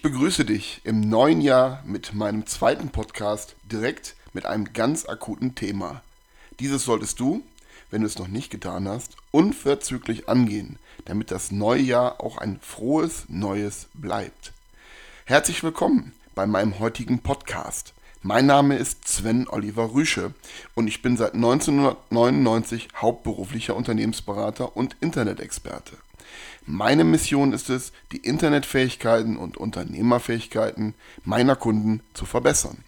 Ich begrüße dich im neuen Jahr mit meinem zweiten Podcast direkt mit einem ganz akuten Thema. Dieses solltest du, wenn du es noch nicht getan hast, unverzüglich angehen, damit das neue Jahr auch ein frohes Neues bleibt. Herzlich willkommen bei meinem heutigen Podcast. Mein Name ist Sven Oliver Rüsche und ich bin seit 1999 hauptberuflicher Unternehmensberater und Internetexperte. Meine Mission ist es, die Internetfähigkeiten und Unternehmerfähigkeiten meiner Kunden zu verbessern.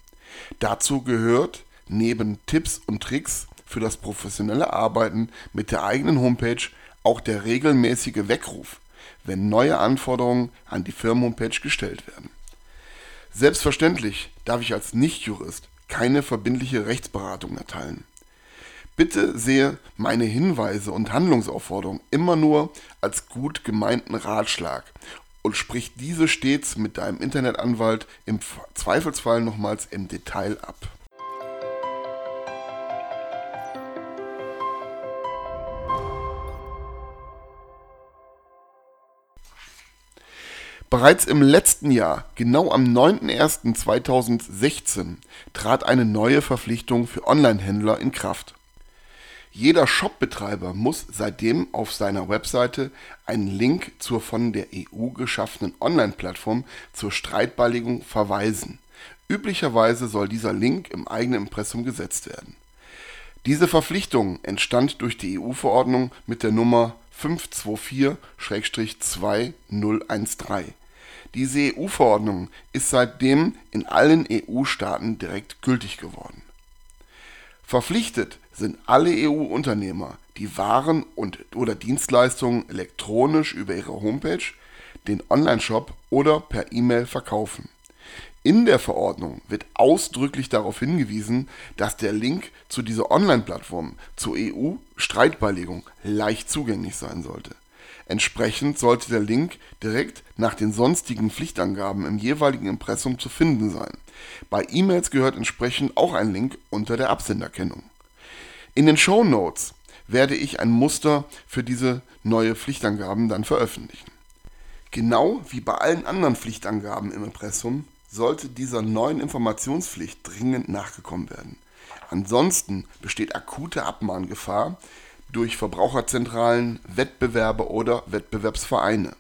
Dazu gehört neben Tipps und Tricks für das professionelle Arbeiten mit der eigenen Homepage auch der regelmäßige Weckruf, wenn neue Anforderungen an die Firmenhomepage gestellt werden. Selbstverständlich darf ich als Nichtjurist keine verbindliche Rechtsberatung erteilen. Bitte sehe meine Hinweise und Handlungsaufforderungen immer nur als gut gemeinten Ratschlag und sprich diese stets mit deinem Internetanwalt im Zweifelsfall nochmals im Detail ab. Bereits im letzten Jahr, genau am 9.01.2016, trat eine neue Verpflichtung für Online-Händler in Kraft. Jeder Shopbetreiber muss seitdem auf seiner Webseite einen Link zur von der EU geschaffenen Online-Plattform zur Streitbeilegung verweisen. Üblicherweise soll dieser Link im eigenen Impressum gesetzt werden. Diese Verpflichtung entstand durch die EU-Verordnung mit der Nummer 524-2013. Diese EU-Verordnung ist seitdem in allen EU-Staaten direkt gültig geworden. Verpflichtet sind alle EU-Unternehmer, die Waren und/oder Dienstleistungen elektronisch über ihre Homepage, den Onlineshop oder per E-Mail verkaufen. In der Verordnung wird ausdrücklich darauf hingewiesen, dass der Link zu dieser Online-Plattform zur EU-Streitbeilegung leicht zugänglich sein sollte. Entsprechend sollte der Link direkt nach den sonstigen Pflichtangaben im jeweiligen Impressum zu finden sein. Bei E-Mails gehört entsprechend auch ein Link unter der Absenderkennung. In den Show Notes werde ich ein Muster für diese neue Pflichtangaben dann veröffentlichen. Genau wie bei allen anderen Pflichtangaben im Impressum sollte dieser neuen Informationspflicht dringend nachgekommen werden. Ansonsten besteht akute Abmahngefahr durch Verbraucherzentralen, Wettbewerbe oder Wettbewerbsvereine.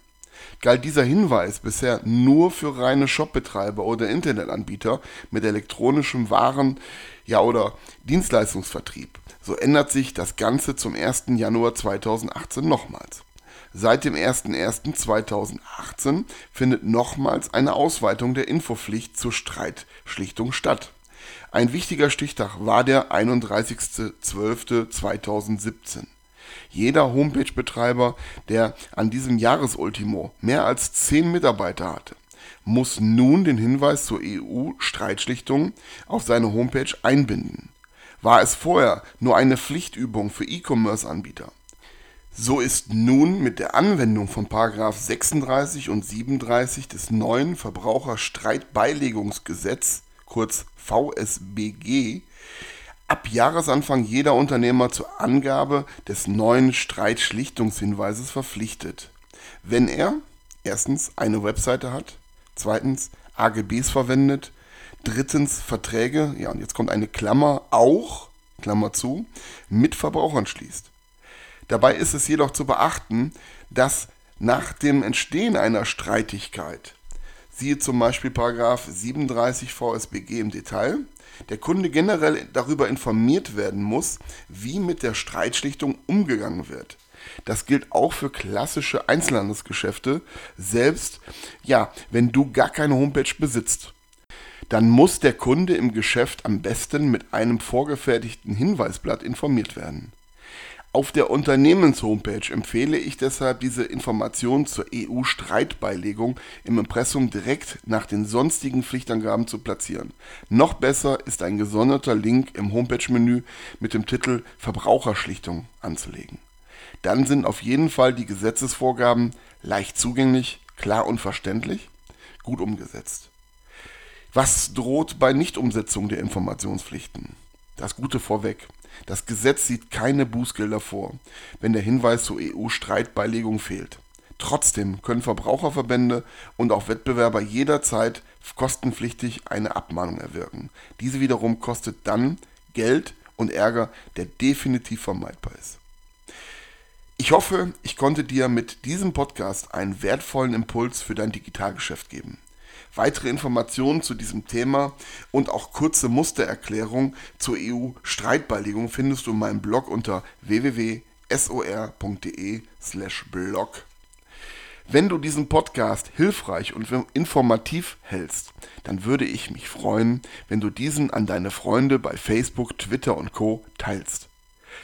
Galt dieser Hinweis bisher nur für reine Shopbetreiber oder Internetanbieter mit elektronischem Waren ja oder Dienstleistungsvertrieb, so ändert sich das Ganze zum 1. Januar 2018 nochmals. Seit dem 01.01.2018 findet nochmals eine Ausweitung der Infopflicht zur Streitschlichtung statt. Ein wichtiger Stichtag war der 31.12.2017. Jeder Homepage-Betreiber, der an diesem Jahresultimo mehr als 10 Mitarbeiter hatte, muss nun den Hinweis zur EU-Streitschlichtung auf seine Homepage einbinden war es vorher nur eine Pflichtübung für E-Commerce-Anbieter. So ist nun mit der Anwendung von 36 und 37 des neuen Verbraucherstreitbeilegungsgesetz, kurz VSBG, ab Jahresanfang jeder Unternehmer zur Angabe des neuen Streitschlichtungshinweises verpflichtet, wenn er erstens eine Webseite hat, zweitens AGBs verwendet, Drittens Verträge, ja und jetzt kommt eine Klammer, auch, Klammer zu, mit Verbrauchern schließt. Dabei ist es jedoch zu beachten, dass nach dem Entstehen einer Streitigkeit, siehe zum Beispiel Paragraph 37 VSBG im Detail, der Kunde generell darüber informiert werden muss, wie mit der Streitschlichtung umgegangen wird. Das gilt auch für klassische Einzelhandelsgeschäfte, selbst ja, wenn du gar keine Homepage besitzt dann muss der Kunde im Geschäft am besten mit einem vorgefertigten Hinweisblatt informiert werden. Auf der Unternehmenshomepage empfehle ich deshalb diese Information zur EU-Streitbeilegung im Impressum direkt nach den sonstigen Pflichtangaben zu platzieren. Noch besser ist ein gesonderter Link im Homepage-Menü mit dem Titel Verbraucherschlichtung anzulegen. Dann sind auf jeden Fall die Gesetzesvorgaben leicht zugänglich, klar und verständlich, gut umgesetzt. Was droht bei Nichtumsetzung der Informationspflichten? Das Gute vorweg. Das Gesetz sieht keine Bußgelder vor, wenn der Hinweis zur EU-Streitbeilegung fehlt. Trotzdem können Verbraucherverbände und auch Wettbewerber jederzeit kostenpflichtig eine Abmahnung erwirken. Diese wiederum kostet dann Geld und Ärger, der definitiv vermeidbar ist. Ich hoffe, ich konnte dir mit diesem Podcast einen wertvollen Impuls für dein Digitalgeschäft geben. Weitere Informationen zu diesem Thema und auch kurze Mustererklärung zur EU-Streitbeilegung findest du in meinem Blog unter www.sor.de/blog. Wenn du diesen Podcast hilfreich und informativ hältst, dann würde ich mich freuen, wenn du diesen an deine Freunde bei Facebook, Twitter und Co teilst.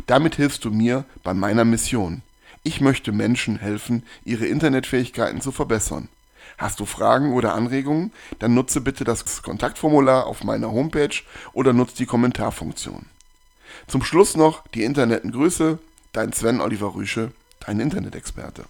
Damit hilfst du mir bei meiner Mission. Ich möchte Menschen helfen, ihre Internetfähigkeiten zu verbessern. Hast du Fragen oder Anregungen? Dann nutze bitte das Kontaktformular auf meiner Homepage oder nutze die Kommentarfunktion. Zum Schluss noch die Interneten Grüße, dein Sven Oliver Rüsche, dein Internet-Experte.